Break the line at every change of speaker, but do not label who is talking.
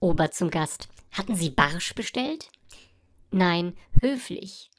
Ober zum Gast. Hatten Sie Barsch bestellt? Nein, höflich.